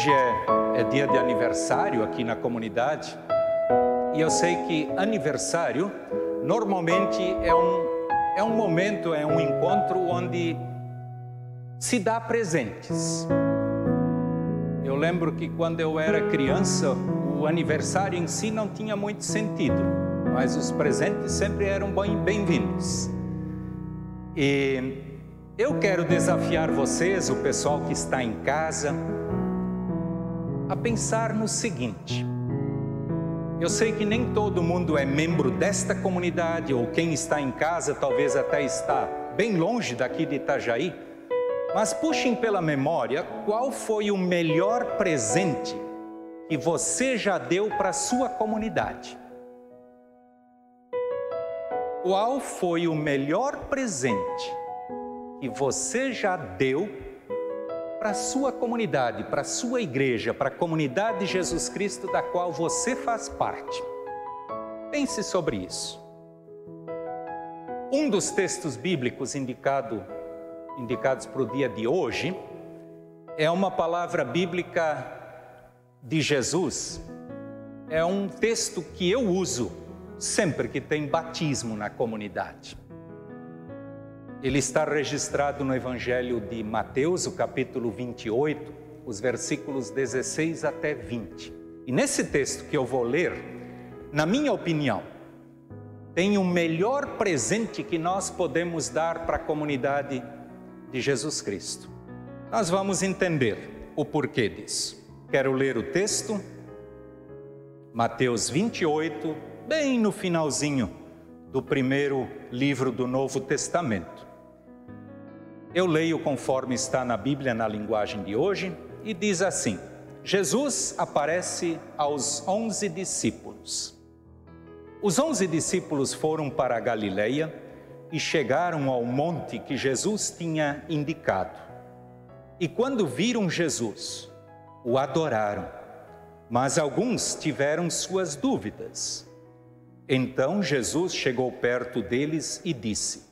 Hoje é, é dia de aniversário aqui na comunidade e eu sei que aniversário normalmente é um, é um momento, é um encontro onde se dá presentes. Eu lembro que quando eu era criança, o aniversário em si não tinha muito sentido, mas os presentes sempre eram bem-vindos. E eu quero desafiar vocês, o pessoal que está em casa, a pensar no seguinte. Eu sei que nem todo mundo é membro desta comunidade, ou quem está em casa talvez até está bem longe daqui de Itajaí, mas puxem pela memória qual foi o melhor presente que você já deu para a sua comunidade. Qual foi o melhor presente que você já deu para a sua comunidade, para a sua igreja, para a comunidade de Jesus Cristo da qual você faz parte. Pense sobre isso. Um dos textos bíblicos indicado, indicados para o dia de hoje é uma palavra bíblica de Jesus. É um texto que eu uso sempre que tem batismo na comunidade. Ele está registrado no Evangelho de Mateus, o capítulo 28, os versículos 16 até 20. E nesse texto que eu vou ler, na minha opinião, tem o melhor presente que nós podemos dar para a comunidade de Jesus Cristo. Nós vamos entender o porquê disso. Quero ler o texto, Mateus 28, bem no finalzinho do primeiro livro do Novo Testamento. Eu leio conforme está na Bíblia na linguagem de hoje e diz assim: Jesus aparece aos onze discípulos. Os onze discípulos foram para a Galileia e chegaram ao monte que Jesus tinha indicado. E quando viram Jesus, o adoraram, mas alguns tiveram suas dúvidas. Então Jesus chegou perto deles e disse: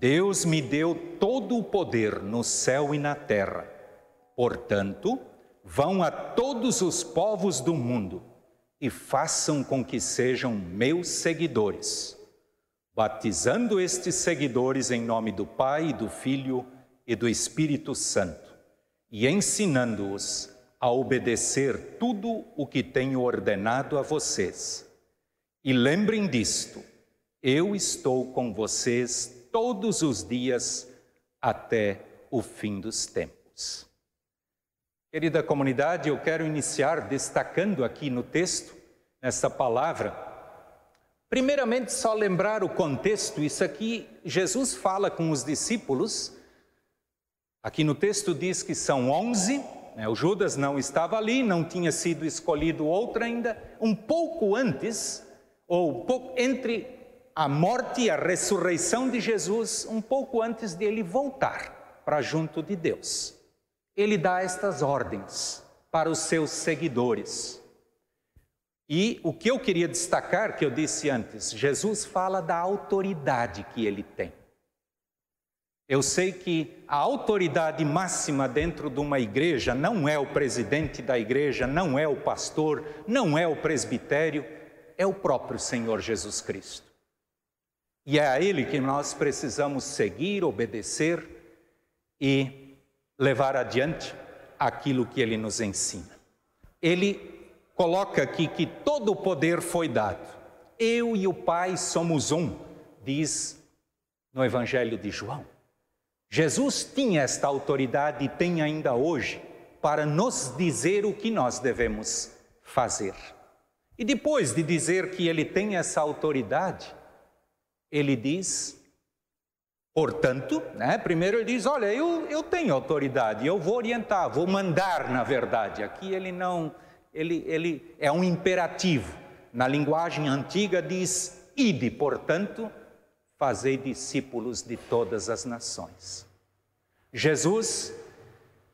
Deus me deu todo o poder no céu e na terra. Portanto, vão a todos os povos do mundo e façam com que sejam meus seguidores, batizando estes seguidores em nome do Pai, do Filho e do Espírito Santo, e ensinando-os a obedecer tudo o que tenho ordenado a vocês. E lembrem disto: eu estou com vocês todos os dias até o fim dos tempos. Querida comunidade, eu quero iniciar destacando aqui no texto, nessa palavra, primeiramente só lembrar o contexto, isso aqui Jesus fala com os discípulos, aqui no texto diz que são onze, né, o Judas não estava ali, não tinha sido escolhido outro ainda, um pouco antes, ou entre a morte e a ressurreição de Jesus um pouco antes de ele voltar para junto de Deus. Ele dá estas ordens para os seus seguidores. E o que eu queria destacar, que eu disse antes, Jesus fala da autoridade que ele tem. Eu sei que a autoridade máxima dentro de uma igreja não é o presidente da igreja, não é o pastor, não é o presbitério, é o próprio Senhor Jesus Cristo. E é a Ele que nós precisamos seguir, obedecer e levar adiante aquilo que Ele nos ensina. Ele coloca aqui que todo o poder foi dado. Eu e o Pai somos um, diz no Evangelho de João. Jesus tinha esta autoridade e tem ainda hoje para nos dizer o que nós devemos fazer. E depois de dizer que ele tem essa autoridade, ele diz, portanto, né, primeiro ele diz: Olha, eu, eu tenho autoridade, eu vou orientar, vou mandar, na verdade. Aqui ele não, ele, ele é um imperativo. Na linguagem antiga diz: Ide, portanto, fazei discípulos de todas as nações. Jesus,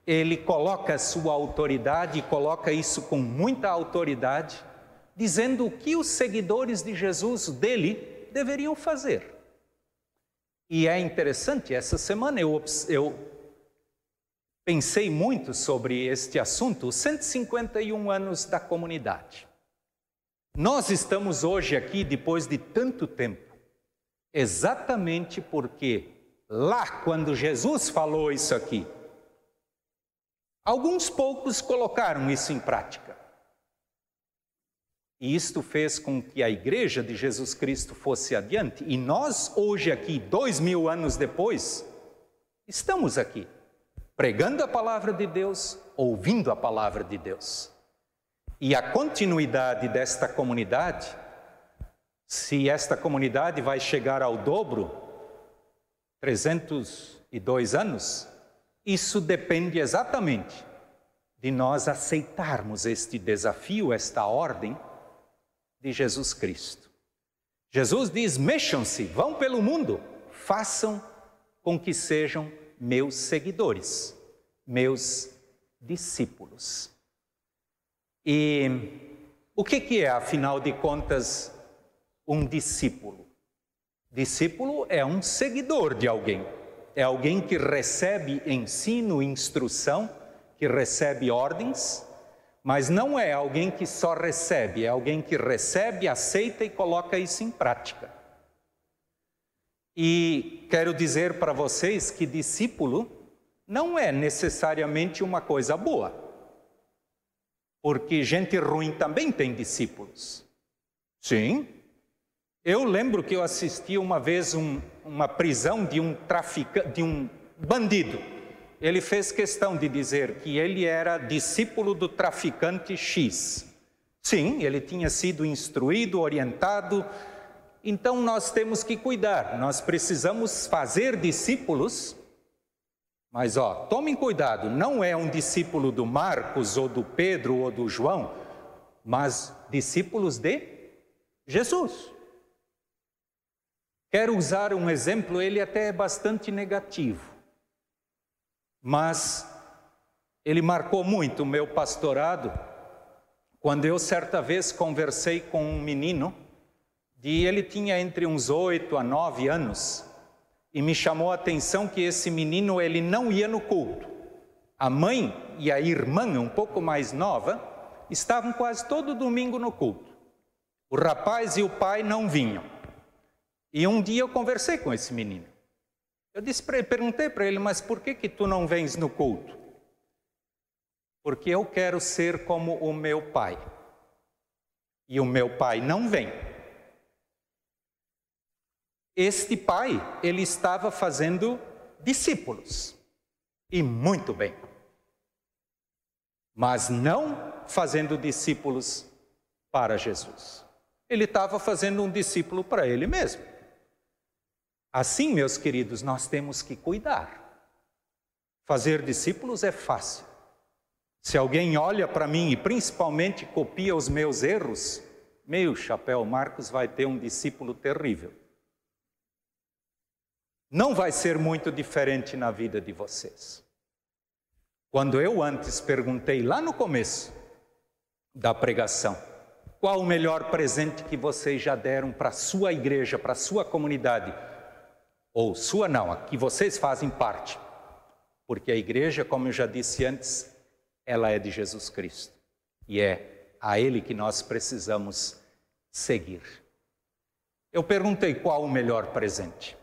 ele coloca a sua autoridade, coloca isso com muita autoridade, dizendo o que os seguidores de Jesus, dele, deveriam fazer. E é interessante, essa semana eu, eu pensei muito sobre este assunto, 151 anos da comunidade. Nós estamos hoje aqui depois de tanto tempo, exatamente porque lá, quando Jesus falou isso aqui, alguns poucos colocaram isso em prática. E isto fez com que a igreja de Jesus Cristo fosse adiante. E nós, hoje, aqui, dois mil anos depois, estamos aqui, pregando a palavra de Deus, ouvindo a palavra de Deus. E a continuidade desta comunidade, se esta comunidade vai chegar ao dobro, 302 anos, isso depende exatamente de nós aceitarmos este desafio, esta ordem de Jesus Cristo. Jesus diz: mexam-se, vão pelo mundo, façam com que sejam meus seguidores, meus discípulos. E o que, que é, afinal de contas, um discípulo? Discípulo é um seguidor de alguém, é alguém que recebe ensino, instrução, que recebe ordens mas não é alguém que só recebe, é alguém que recebe, aceita e coloca isso em prática. E quero dizer para vocês que discípulo não é necessariamente uma coisa boa, porque gente ruim também tem discípulos. Sim. Eu lembro que eu assisti uma vez um, uma prisão de um traficante, de um bandido ele fez questão de dizer que ele era discípulo do traficante X. Sim, ele tinha sido instruído, orientado. Então nós temos que cuidar, nós precisamos fazer discípulos. Mas ó, tomem cuidado, não é um discípulo do Marcos ou do Pedro ou do João, mas discípulos de Jesus. Quero usar um exemplo, ele até é bastante negativo mas ele marcou muito o meu pastorado quando eu certa vez conversei com um menino e ele tinha entre uns oito a nove anos e me chamou a atenção que esse menino ele não ia no culto. A mãe e a irmã, um pouco mais nova, estavam quase todo domingo no culto. O rapaz e o pai não vinham. E um dia eu conversei com esse menino. Eu disse ele, perguntei para ele, mas por que que tu não vens no culto? Porque eu quero ser como o meu pai. E o meu pai não vem. Este pai, ele estava fazendo discípulos. E muito bem. Mas não fazendo discípulos para Jesus. Ele estava fazendo um discípulo para ele mesmo. Assim, meus queridos, nós temos que cuidar. Fazer discípulos é fácil. Se alguém olha para mim e principalmente copia os meus erros, meu chapéu, Marcos vai ter um discípulo terrível. Não vai ser muito diferente na vida de vocês. Quando eu antes perguntei lá no começo da pregação, qual o melhor presente que vocês já deram para a sua igreja, para a sua comunidade? Ou sua não, a que vocês fazem parte. Porque a igreja, como eu já disse antes, ela é de Jesus Cristo. E é a Ele que nós precisamos seguir. Eu perguntei qual o melhor presente.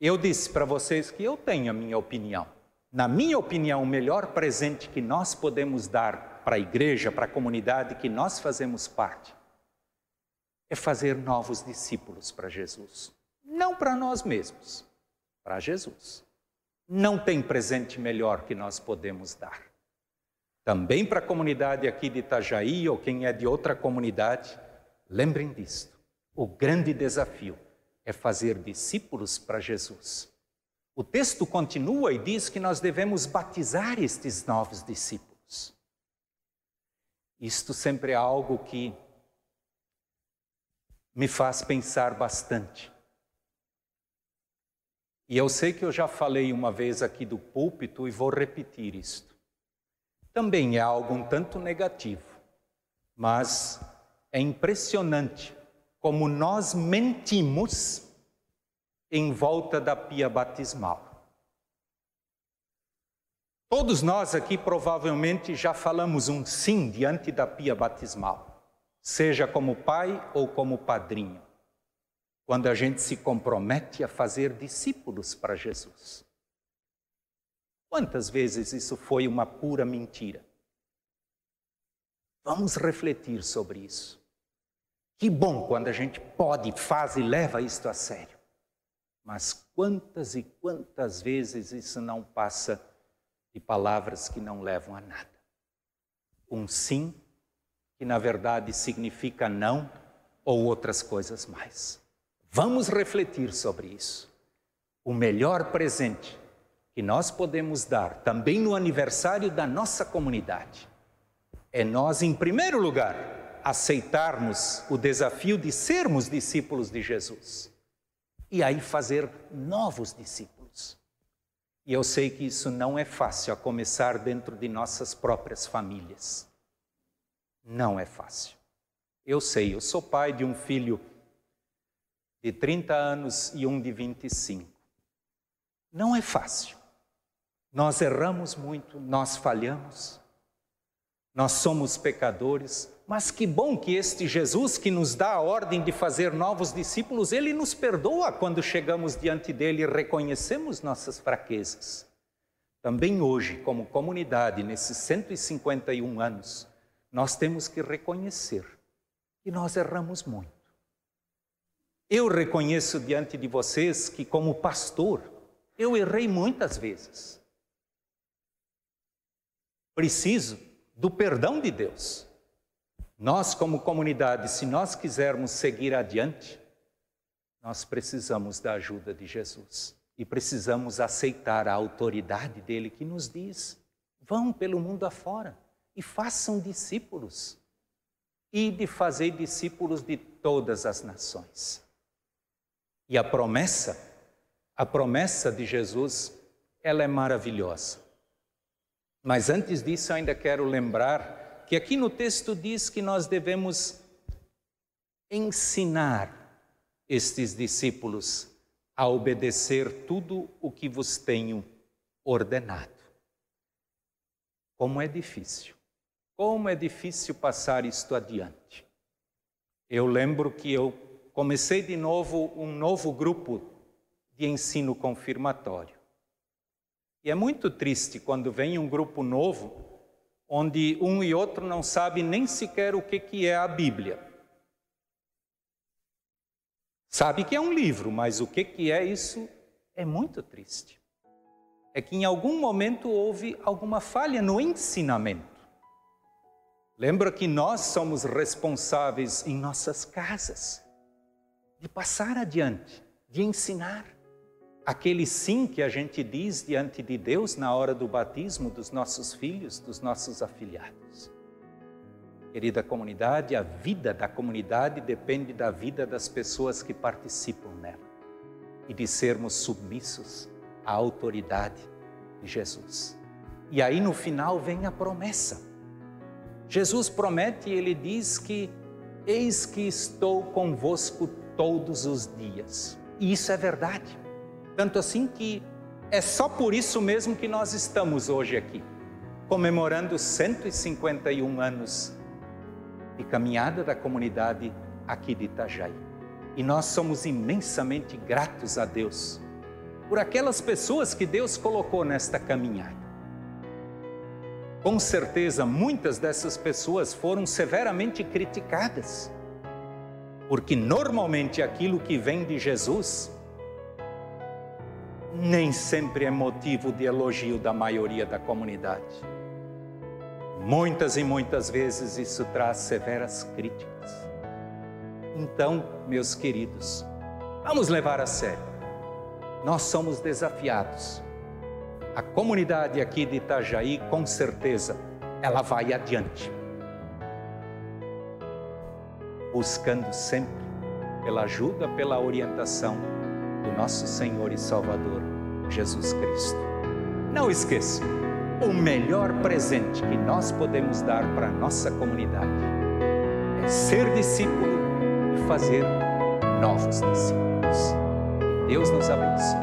Eu disse para vocês que eu tenho a minha opinião. Na minha opinião, o melhor presente que nós podemos dar para a igreja, para a comunidade que nós fazemos parte, é fazer novos discípulos para Jesus não para nós mesmos, para Jesus. Não tem presente melhor que nós podemos dar. Também para a comunidade aqui de Itajaí ou quem é de outra comunidade, lembrem disto. O grande desafio é fazer discípulos para Jesus. O texto continua e diz que nós devemos batizar estes novos discípulos. Isto sempre é algo que me faz pensar bastante. E eu sei que eu já falei uma vez aqui do púlpito e vou repetir isto. Também é algo um tanto negativo, mas é impressionante como nós mentimos em volta da pia batismal. Todos nós aqui provavelmente já falamos um sim diante da pia batismal, seja como pai ou como padrinho, quando a gente se compromete a fazer discípulos para Jesus. Quantas vezes isso foi uma pura mentira? Vamos refletir sobre isso. Que bom quando a gente pode, faz e leva isto a sério. Mas quantas e quantas vezes isso não passa de palavras que não levam a nada? Um sim, que na verdade significa não, ou outras coisas mais. Vamos refletir sobre isso. O melhor presente que nós podemos dar também no aniversário da nossa comunidade é nós, em primeiro lugar, aceitarmos o desafio de sermos discípulos de Jesus e aí fazer novos discípulos. E eu sei que isso não é fácil, a começar dentro de nossas próprias famílias. Não é fácil. Eu sei, eu sou pai de um filho de 30 anos e um de 25. Não é fácil. Nós erramos muito, nós falhamos, nós somos pecadores, mas que bom que este Jesus que nos dá a ordem de fazer novos discípulos, ele nos perdoa quando chegamos diante dele e reconhecemos nossas fraquezas. Também hoje, como comunidade, nesses 151 anos, nós temos que reconhecer que nós erramos muito. Eu reconheço diante de vocês que, como pastor, eu errei muitas vezes. Preciso do perdão de Deus. Nós, como comunidade, se nós quisermos seguir adiante, nós precisamos da ajuda de Jesus e precisamos aceitar a autoridade dele que nos diz: vão pelo mundo afora e façam discípulos. E de fazer discípulos de todas as nações. E a promessa, a promessa de Jesus, ela é maravilhosa. Mas antes disso, eu ainda quero lembrar que aqui no texto diz que nós devemos ensinar estes discípulos a obedecer tudo o que vos tenho ordenado. Como é difícil, como é difícil passar isto adiante. Eu lembro que eu comecei de novo um novo grupo de ensino confirmatório. E é muito triste quando vem um grupo novo, onde um e outro não sabe nem sequer o que, que é a Bíblia. Sabe que é um livro, mas o que, que é isso é muito triste. É que em algum momento houve alguma falha no ensinamento. Lembra que nós somos responsáveis em nossas casas de passar adiante, de ensinar aquele sim que a gente diz diante de Deus na hora do batismo dos nossos filhos, dos nossos afilhados. Querida comunidade, a vida da comunidade depende da vida das pessoas que participam nela e de sermos submissos à autoridade de Jesus. E aí no final vem a promessa. Jesus promete e ele diz que eis que estou convosco todos os dias. E isso é verdade. Tanto assim que é só por isso mesmo que nós estamos hoje aqui, comemorando 151 anos de caminhada da comunidade aqui de Itajaí. E nós somos imensamente gratos a Deus por aquelas pessoas que Deus colocou nesta caminhada. Com certeza, muitas dessas pessoas foram severamente criticadas, porque normalmente aquilo que vem de Jesus nem sempre é motivo de elogio da maioria da comunidade. Muitas e muitas vezes isso traz severas críticas. Então, meus queridos, vamos levar a sério. Nós somos desafiados. A comunidade aqui de Itajaí, com certeza, ela vai adiante. Buscando sempre pela ajuda, pela orientação do nosso Senhor e Salvador, Jesus Cristo. Não esqueça, o melhor presente que nós podemos dar para a nossa comunidade é ser discípulo e fazer novos discípulos. Que Deus nos abençoe.